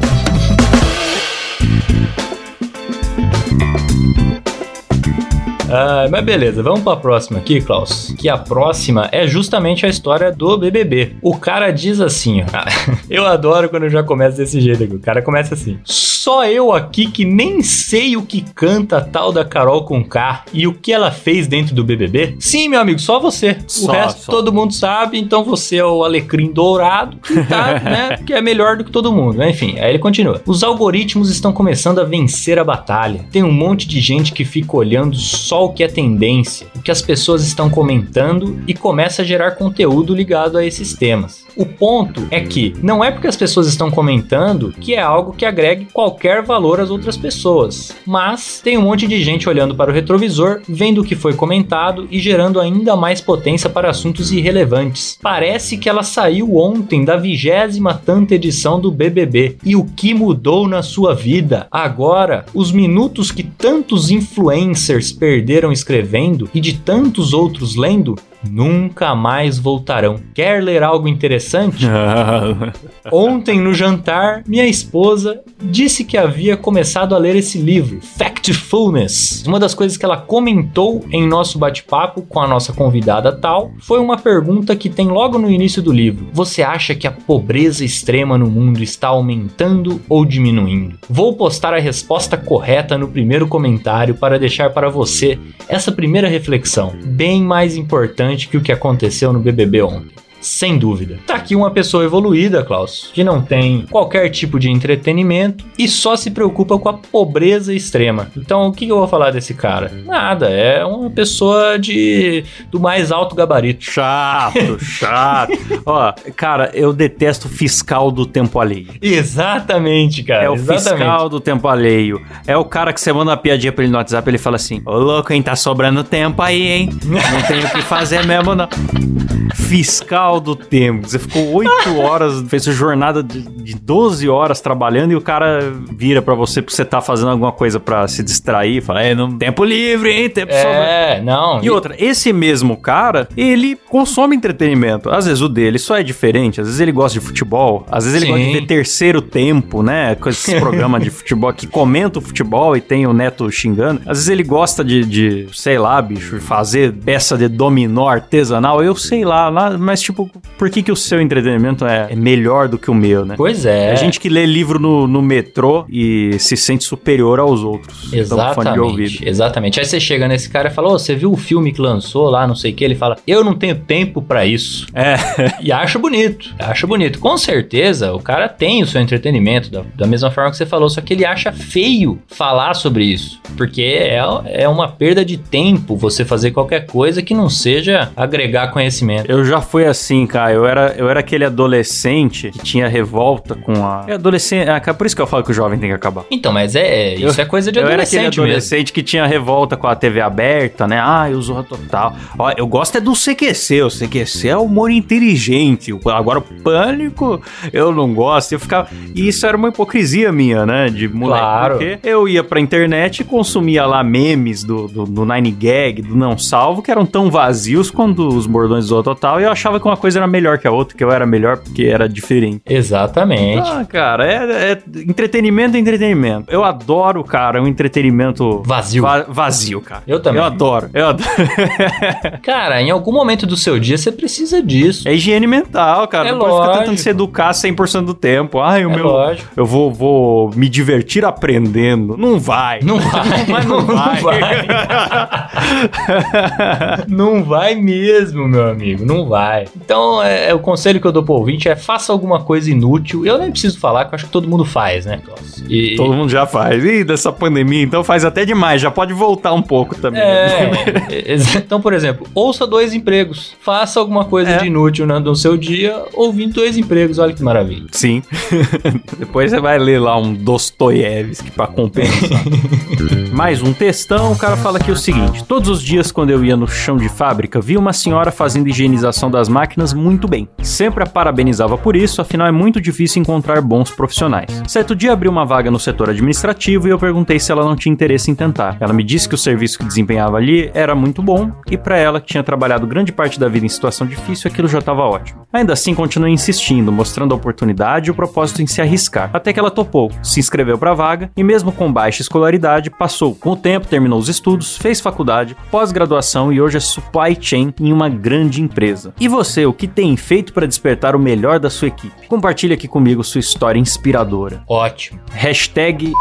Ah, mas beleza, vamos pra próxima aqui, Klaus. Que a próxima é justamente a história do BBB. O cara diz assim, ó. Eu adoro quando já começa desse jeito aqui. O cara começa assim. Só eu aqui que nem sei o que canta a tal da Carol com K e o que ela fez dentro do BBB? Sim, meu amigo, só você. O Só, resto só. todo mundo sabe, então você é o alecrim dourado que tá, né, que é melhor do que todo mundo. Enfim, aí ele continua. Os algoritmos estão começando a vencer a batalha. Tem um monte de gente que fica olhando só o que é tendência, o que as pessoas estão comentando e começa a gerar conteúdo ligado a esses temas. O ponto é que não é porque as pessoas estão comentando que é algo que agregue qualquer valor às outras pessoas. Mas tem um monte de gente olhando para o retrovisor, vendo o que foi comentado e gerando ainda mais potência para assuntos irrelevantes. Parece que ela saiu ontem da vigésima tanta edição do BBB. E o que mudou na sua vida? Agora, os minutos que tantos influencers perderam escrevendo e de tantos outros lendo nunca mais voltarão. Quer ler algo interessante? Ontem no jantar, minha esposa disse que havia começado a ler esse livro, Factfulness. Uma das coisas que ela comentou em nosso bate-papo com a nossa convidada tal foi uma pergunta que tem logo no início do livro. Você acha que a pobreza extrema no mundo está aumentando ou diminuindo? Vou postar a resposta correta no primeiro comentário para deixar para você essa primeira reflexão, bem mais importante que o que aconteceu no BBB ontem sem dúvida. Tá aqui uma pessoa evoluída, Klaus, que não tem qualquer tipo de entretenimento e só se preocupa com a pobreza extrema. Então, o que eu vou falar desse cara? Nada, é uma pessoa de do mais alto gabarito. Chato, chato. Ó, cara, eu detesto fiscal do tempo alheio. Exatamente, cara. É o exatamente. fiscal do tempo alheio. É o cara que você manda uma piadinha pra ele no WhatsApp ele fala assim: Ô louco, hein? Tá sobrando tempo aí, hein? Não tenho o que fazer mesmo, não. Fiscal do tempo. Você ficou 8 horas, fez sua jornada de, de 12 horas trabalhando e o cara vira pra você porque você tá fazendo alguma coisa pra se distrair. Fala, é, não, tempo livre, hein? Tempo. É, não. E outra, esse mesmo cara, ele consome entretenimento. Às vezes o dele só é diferente. Às vezes ele gosta de futebol. Às vezes ele Sim. gosta de ver terceiro tempo, né? Com esses programas de futebol que comenta o futebol e tem o neto xingando. Às vezes ele gosta de, de, sei lá, bicho, fazer peça de dominó artesanal. Eu sei lá, lá, mas tipo, por que, que o seu entretenimento é, é melhor do que o meu, né? Pois é. É gente que lê livro no, no metrô e se sente superior aos outros. Então. Exatamente, exatamente. Aí você chega nesse cara e fala: Ô, você viu o filme que lançou lá, não sei o que? Ele fala: Eu não tenho tempo pra isso. É. E acha bonito, acha bonito. Com certeza, o cara tem o seu entretenimento, da, da mesma forma que você falou, só que ele acha feio falar sobre isso. Porque é, é uma perda de tempo você fazer qualquer coisa que não seja agregar conhecimento. Eu já fui assim, cara. Eu era, eu era aquele adolescente que tinha revolta com a. É adolescente. Ah, por isso que eu falo que o jovem tem que acabar. Então, mas é, isso é coisa de eu era aquele adolescente mesmo. adolescente que tinha revolta com a TV aberta, né? Ah, eu Zorra Total. Ó, eu gosto é do CQC. O CQC é humor inteligente. O- Agora o Pânico, eu não gosto. Eu ficava... E isso era uma hipocrisia minha, né? De moleque. Claro. Porque eu ia pra internet e consumia lá memes do, do, do Nine Gag, do Não Salvo, que eram tão vazios quanto os bordões do Zorra Total. E eu achava que uma coisa era melhor que a outra, que eu era melhor porque era diferente. Exatamente. Ah, cara, é, é entretenimento é entretenimento. Eu adoro, cara, um entretenimento Vazio. va- vazio, cara. Eu também. Eu adoro, eu adoro. Cara, em algum momento do seu dia você precisa disso. é higiene mental, cara. É não pode ficar tentando lógico. se educar 100% do tempo. Ai, o É meu. lógico. Eu vou, vou me divertir aprendendo. Não vai. Não vai, Mas não, vai. Não vai mesmo, meu amigo, não vai. Então, é, é, o conselho que eu dou pro ouvinte é faça alguma coisa inútil. Eu nem preciso falar, que eu acho que todo mundo faz, né? E, Todo mundo já faz. Ih, dessa pandemia, então faz até demais. Já pode voltar um pouco também. É, então, por exemplo, ouça dois empregos. Faça alguma coisa É. de inútil no, no seu dia ouvindo dois empregos. Olha que maravilha. Sim. Depois você vai ler lá um Dostoiévski pra compensar. Mais um textão, o cara fala aqui o seguinte: Todos os dias, quando eu ia no chão de fábrica, vi uma senhora fazendo higienização das máquinas muito bem. Sempre a parabenizava por isso, afinal é muito difícil encontrar bons profissionais. Certo dia abriu uma vaga no setor administrativo e eu perguntei se ela não tinha interesse em tentar. Ela me disse que o serviço que desempenhava ali era muito bom e pra ela, que tinha trabalhado grande parte da vida em situação difícil, aquilo já estava ótimo. Ainda assim, continuei insistindo, mostrando a oportunidade e o propósito em se arriscar. Até que ela topou, se inscreveu pra vaga e, mesmo com baixa escolaridade, passou. Com o tempo, terminou os estudos, fez faculdade, pós-graduação e hoje é supply chain em uma grande empresa. E você, o que tem feito para despertar o melhor da sua equipe? Compartilhe aqui comigo sua história inspiradora. Ótimo. Hashtag.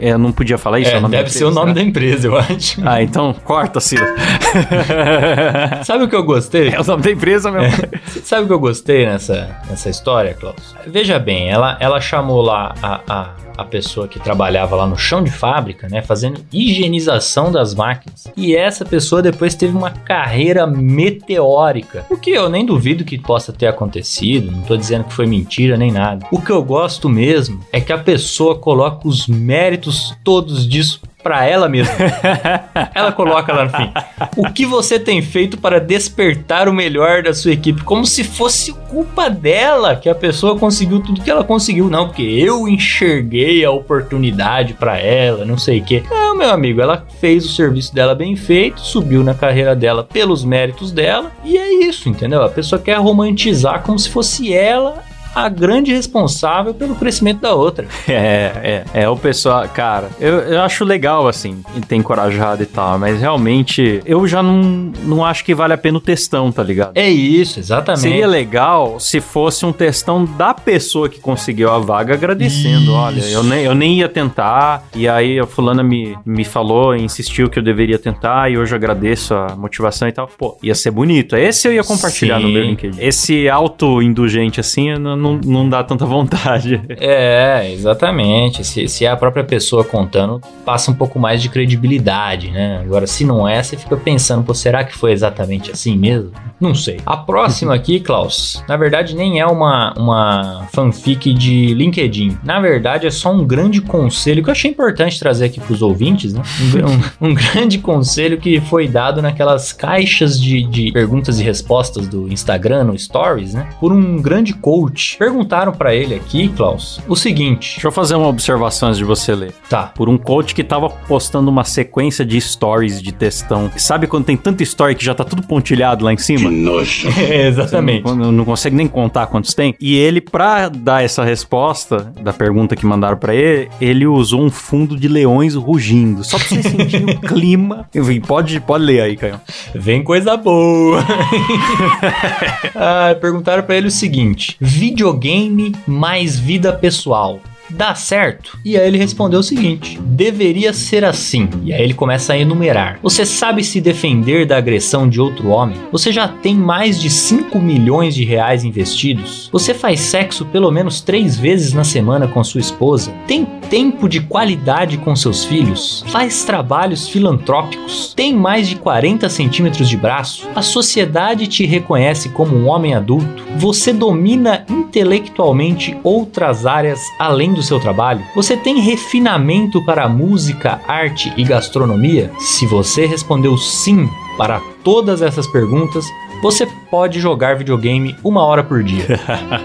É, não podia falar isso? É, o nome deve ser o empresa, nome né? da empresa, eu acho. Ah, então corta, Sila. Sabe o que eu gostei? É o nome da empresa mesmo. Sabe o que eu gostei nessa, nessa história, Klaus? Veja bem, ela, ela chamou lá a, a, a pessoa que trabalhava lá no chão de fábrica, né? Fazendo higienização das máquinas. E essa pessoa depois teve uma carreira meteórica. O que eu nem duvido que possa ter acontecido. Não tô dizendo que foi mentira nem nada. O que eu gosto mesmo é que a pessoa coloca os méritos todos disso pra ela mesma. ela coloca lá no fim. O que você tem feito para despertar o melhor da sua equipe? Como se fosse culpa dela que a pessoa conseguiu tudo que ela conseguiu. Não, porque eu enxerguei a oportunidade pra ela, não sei o quê. Não, meu amigo, ela fez o serviço dela bem feito, subiu na carreira dela pelos méritos dela, e é isso, entendeu? A pessoa quer romantizar como se fosse ela a grande responsável pelo crescimento da outra. É, é, é o pessoal, cara, eu, eu acho legal, assim, ter encorajado e tal, mas realmente eu já não, não acho que vale a pena o testão, tá ligado? É isso, exatamente. Seria legal se fosse um testão da pessoa que conseguiu a vaga agradecendo. Isso. Olha, eu nem, eu nem ia tentar, e aí a fulana me, me falou, insistiu que eu deveria tentar, e hoje eu agradeço a motivação e tal. Pô, ia ser bonito. Esse eu ia compartilhar Sim. no meu LinkedIn. Esse auto-indulgente, assim, eu não, não, não dá tanta vontade. É, exatamente. Se, se é a própria pessoa contando, passa um pouco mais de credibilidade, né? Agora, se não é, você fica pensando, pô, será que foi exatamente assim mesmo? Não sei. A próxima aqui, Klaus, na verdade nem é uma, uma fanfic de LinkedIn. Na verdade, é só um grande conselho que eu achei importante trazer aqui pros ouvintes, né? Um, um- um grande conselho que foi dado naquelas caixas de, de perguntas e respostas do Instagram, no Stories, né? Por um grande coach. Perguntaram pra ele aqui, Klaus, o seguinte. Deixa eu fazer uma observação antes de você ler. Tá. Por um coach que tava postando uma sequência de stories de textão. Sabe quando tem tanta story que já tá tudo pontilhado lá em cima? nojo. Exatamente. Não, não consegue nem contar quantos tem. E ele, pra dar essa resposta da pergunta que mandaram pra ele, ele usou um fundo de leões rugindo. Só pra você sentir o clima. Enfim, Pode, pode ler aí, Caio. Vem coisa boa. ah, perguntaram pra ele o seguinte: videogame mais vida pessoal. Dá certo? E aí ele respondeu o seguinte: deveria ser assim. E aí ele começa a enumerar. Você sabe se defender da agressão de outro homem? Você já tem mais de 5 milhões de reais investidos? Você faz sexo pelo menos três vezes na semana com sua esposa? Tem tempo de qualidade com seus filhos? Faz trabalhos filantrópicos? Tem mais de 40 centímetros de braço? A sociedade te reconhece como um homem adulto? Você domina intelectualmente outras áreas além do seu trabalho? Você tem refinamento para música, arte e gastronomia? Se você respondeu sim para todas essas perguntas, você pode jogar videogame uma hora por dia.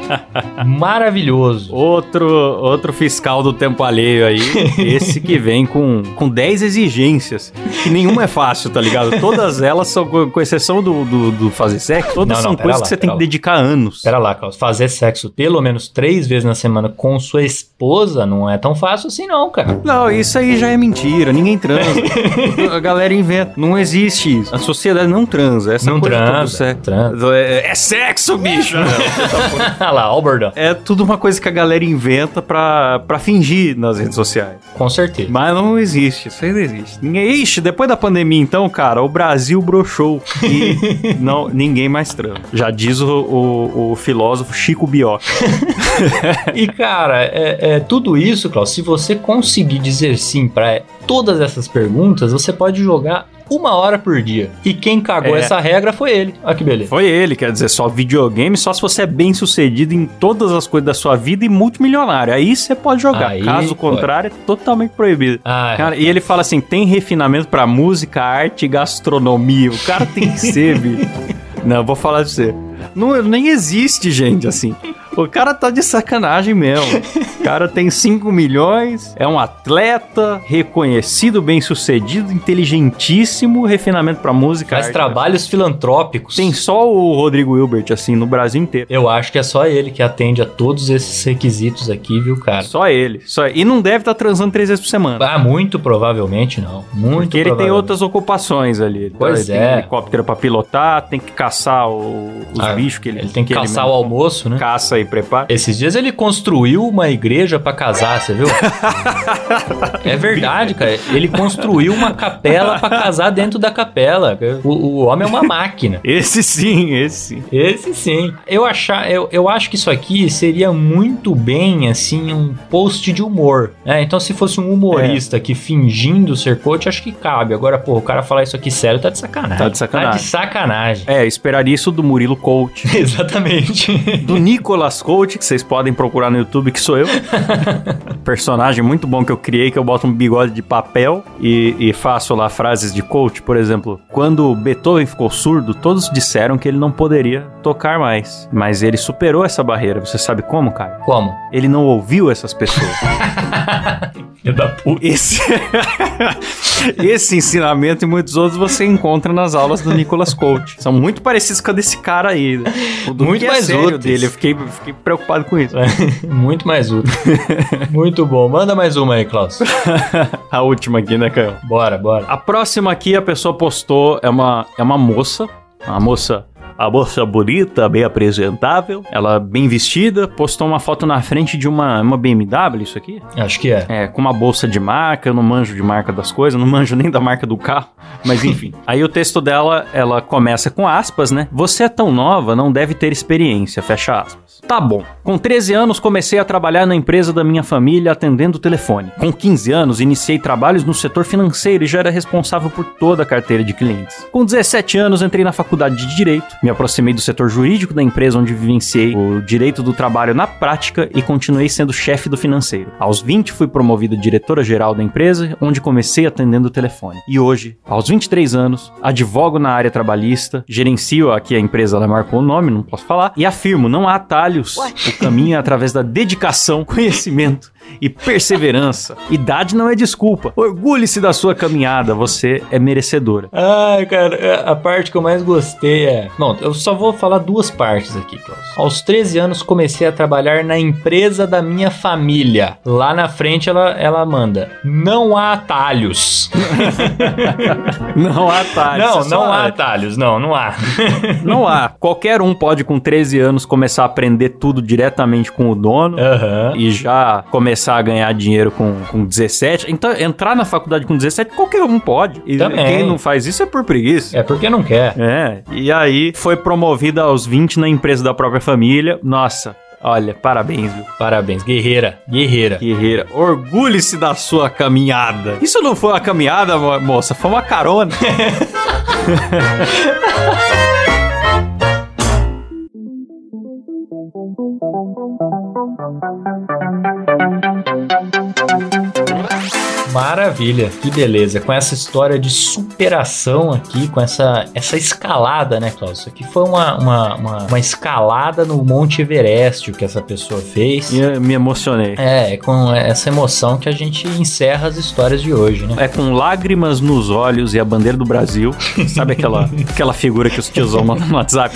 Maravilhoso. Outro, outro fiscal do tempo alheio aí. esse que vem com, com 10 exigências. Que nenhuma é fácil, tá ligado? Todas elas são, com exceção do, do, do fazer sexo, todas Não, são não, pera coisas lá, que você tem pera que lá. dedicar anos. Pera lá, Klaus. Fazer sexo pelo menos três vezes na semana com sua esposa não é tão fácil assim, não, cara. Não, isso aí já é mentira. Ninguém transa. a galera inventa. Não existe isso. A sociedade não transa. Essa Não coisa transa, sexo. transa. É, é sexo, bicho! Olha lá, ó o bordão. é tudo uma coisa que a galera inventa pra, pra fingir nas redes sociais. Com certeza. Mas não existe, isso aí não existe. Ninguém, ixi, depois da pandemia, então, cara, o Brasil broxou e não, ninguém mais transa. Já diz o, o, o filósofo Chico Bioc. E, cara, é, é tudo isso, Klaus. Se você conseguir dizer sim pra todas essas perguntas, você pode jogar uma hora por dia. E quem cagou É. essa regra foi ele. Olha que beleza. Foi ele, quer dizer, só videogame, só se você é bem sucedido em todas as coisas da sua vida e multimilionário. Aí você pode jogar. Aí Caso pode. contrário, é totalmente proibido. Ah, Cara, e ele fala assim: tem refinamento pra música, arte e gastronomia. O cara tem que ser, bicho. Não, eu vou falar de você. Não, nem existe gente assim. O cara tá de sacanagem mesmo. O cara tem 5 milhões, é um atleta, reconhecido, bem sucedido, inteligentíssimo, refinamento pra música. faz arte. trabalhos filantrópicos. Tem só o Rodrigo Hilbert, assim, no Brasil inteiro. Eu acho que é só ele que atende a todos esses requisitos aqui, viu, cara? Só ele. Só... E não deve estar transando três vezes por semana. Ah, muito provavelmente não. Muito Porque ele tem outras ocupações ali. Ele Pois tem é. helicóptero pra pilotar, tem que caçar o- os Ah, bichos que ele Ele tem que ele caçar o almoço, né? Caça e prepara. Esses dias ele construiu uma igreja pra casar, você viu? é verdade, cara. Ele construiu uma capela pra casar dentro da capela. O, o homem é uma máquina. Esse sim, esse sim. Esse sim. Eu, achar, eu, eu acho que isso aqui seria muito bem, assim, um post de humor. Né? Então, se fosse um humorista que fingindo ser coach, acho que cabe. Agora, pô, o cara falar isso aqui sério tá de sacanagem. Tá de sacanagem. Tá de sacanagem. É, esperaria isso do Murilo Coach. Exatamente. Do Nicolas Coach, que vocês podem procurar no YouTube, que sou eu. Personagem muito bom que eu criei, que eu boto um bigode de papel e, e faço lá frases de coach. Por exemplo, quando Beethoven ficou surdo, todos disseram que ele não poderia tocar mais. Mas ele superou essa barreira. Você sabe como, Caio? Como? Ele não ouviu essas pessoas. Filho da puta. Esse, esse ensinamento e muitos outros você encontra nas aulas do Nicolas Coach. São muito parecidos com a desse cara aí. né? Muito é mais sério úteis. dele. Eu fiquei, fiquei preocupado com isso. Muito mais útil. Muito bom. Manda mais uma aí, Klaus. A última aqui, né, Caio? Bora, bora. A próxima aqui a pessoa postou é uma, é uma moça, uma moça, a moça bonita, bem apresentável, ela bem vestida, postou uma foto na frente de uma, uma BMW, isso aqui? Acho que é. É, com uma bolsa de marca, eu não manjo de marca das coisas, não manjo nem da marca do carro, mas enfim. Aí o texto dela, ela começa com aspas, né? Você é tão nova, não deve ter experiência, fecha aspas. Tá bom. Com 13 anos comecei a trabalhar na empresa da minha família atendendo o telefone. Com 15 anos iniciei trabalhos no setor financeiro e já era responsável por toda a carteira de clientes. Com 17 anos entrei na faculdade de direito, me aproximei do setor jurídico da empresa onde vivenciei o direito do trabalho na prática e continuei sendo chefe do financeiro. Aos 20 fui promovido a diretora geral da empresa, onde comecei atendendo o telefone. E hoje, aos 23 anos, advogo na área trabalhista, gerencio aqui a empresa, ela marcou o nome, não posso falar, e afirmo, não há atalhos. O caminho é através da dedicação, conhecimento e perseverança. Idade não é desculpa. Orgulhe-se da sua caminhada, você é merecedora. Ai, cara, a parte que eu mais gostei é. Não, eu só vou falar duas partes aqui, Klaus. Aos 13 anos comecei a trabalhar na empresa da minha família. Lá na frente ela, ela manda: Não há atalhos. Não há atalhos. não, é não só- há atalhos. Não, não há. Não há. Qualquer um pode, com 13 anos, começar a aprender tudo diretamente com o dono. Aham. E já começar a ganhar dinheiro com, com 17. Então, entrar na faculdade com 17, qualquer um pode. E Também. quem não faz isso é por preguiça. É porque não quer. É, e aí foi promovida aos 20 na empresa da própria família. Nossa, olha, parabéns, viu? Parabéns, guerreira. Guerreira. Guerreira, orgulhe-se da sua caminhada. Isso não foi uma caminhada, mo- moça, foi uma carona. Maravilha, que beleza. Com essa história de superação aqui, com essa, essa escalada, né, Klaus? Isso aqui foi uma, uma, uma, uma escalada no Monte Everest que essa pessoa fez. E eu me emocionei. É, é com essa emoção que a gente encerra as histórias de hoje, né? É com lágrimas nos olhos e a bandeira do Brasil. Sabe aquela, aquela figura que os tiozão mandam no WhatsApp?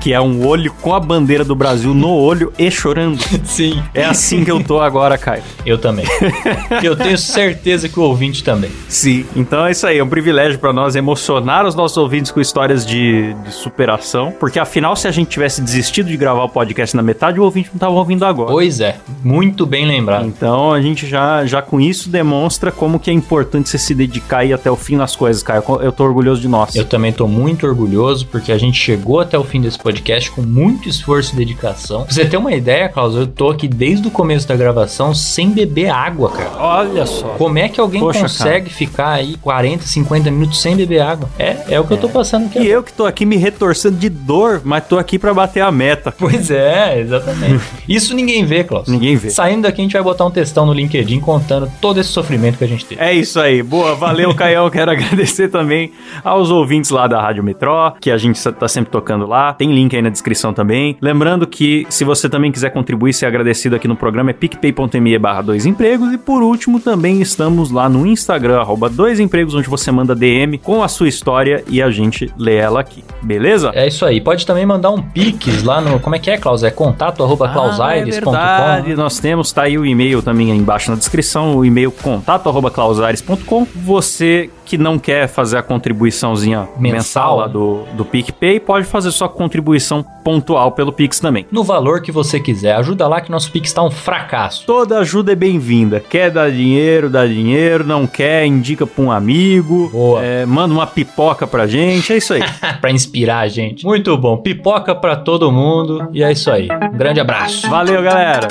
Que é um olho com a bandeira do Brasil no olho e chorando. Sim. É assim que eu tô agora, Caio. Eu também. Eu tenho certeza que o ouvinte também. Sim. Então é isso aí, é um privilégio pra nós emocionar os nossos ouvintes com histórias de, de superação. Porque afinal, se a gente tivesse desistido de gravar o podcast na metade, o ouvinte não tava ouvindo agora. Pois é, muito bem lembrado. Então a gente já, já com isso demonstra como que é importante você se dedicar e ir até o fim nas coisas, Caio. Eu tô orgulhoso de nós. Eu também tô muito orgulhoso porque a gente chegou até o fim desse podcast com muito esforço e dedicação. Pra você ter uma ideia, Klaus, eu tô aqui desde o começo da gravação sem beber água, cara. Olha só. Como é que alguém Poxa, consegue ficar aí 40, 50 minutos sem beber água? É, é o que eu tô passando aqui. E eu que tô aqui me retorcendo de dor, mas tô aqui pra bater a meta. Pois é, exatamente. Isso ninguém vê, Klaus. Ninguém vê. Saindo daqui, a gente vai botar um textão no LinkedIn contando todo esse sofrimento que a gente teve. É isso aí. Boa, valeu, Caião. Quero agradecer também aos ouvintes lá da Rádio Metró, que a gente tá sempre tocando lá. Tem link aí na descrição também. Lembrando que se você também quiser contribuir ser agradecido aqui no programa é picpay.me barra dois empregos. E por último, também estamos lá no Instagram, arroba dois empregos, onde você manda DM com a sua história e a gente lê ela aqui. Beleza? É isso aí. Pode também mandar um pix lá no. Como é que é, Klaus? É contato arroba Ah, é clausaires.com. nós temos, tá aí o e-mail também aí embaixo na descrição, o e-mail contato arroba clausares.com. Você que não quer fazer a contribuiçãozinha mensal, Mensal. lá do, do PicPay, pode fazer sua contribuição pontual pelo Pix também. No valor que você quiser. Ajuda lá que nosso Pix tá um fracasso. Toda ajuda é bem-vinda. Quer dar dinheiro, dá dinheiro. Não quer, indica pra um amigo. É, manda uma pipoca pra gente. É isso aí. pra inspirar a gente. Muito bom. Pipoca pra todo mundo. E é isso aí. Um grande abraço. Valeu, galera.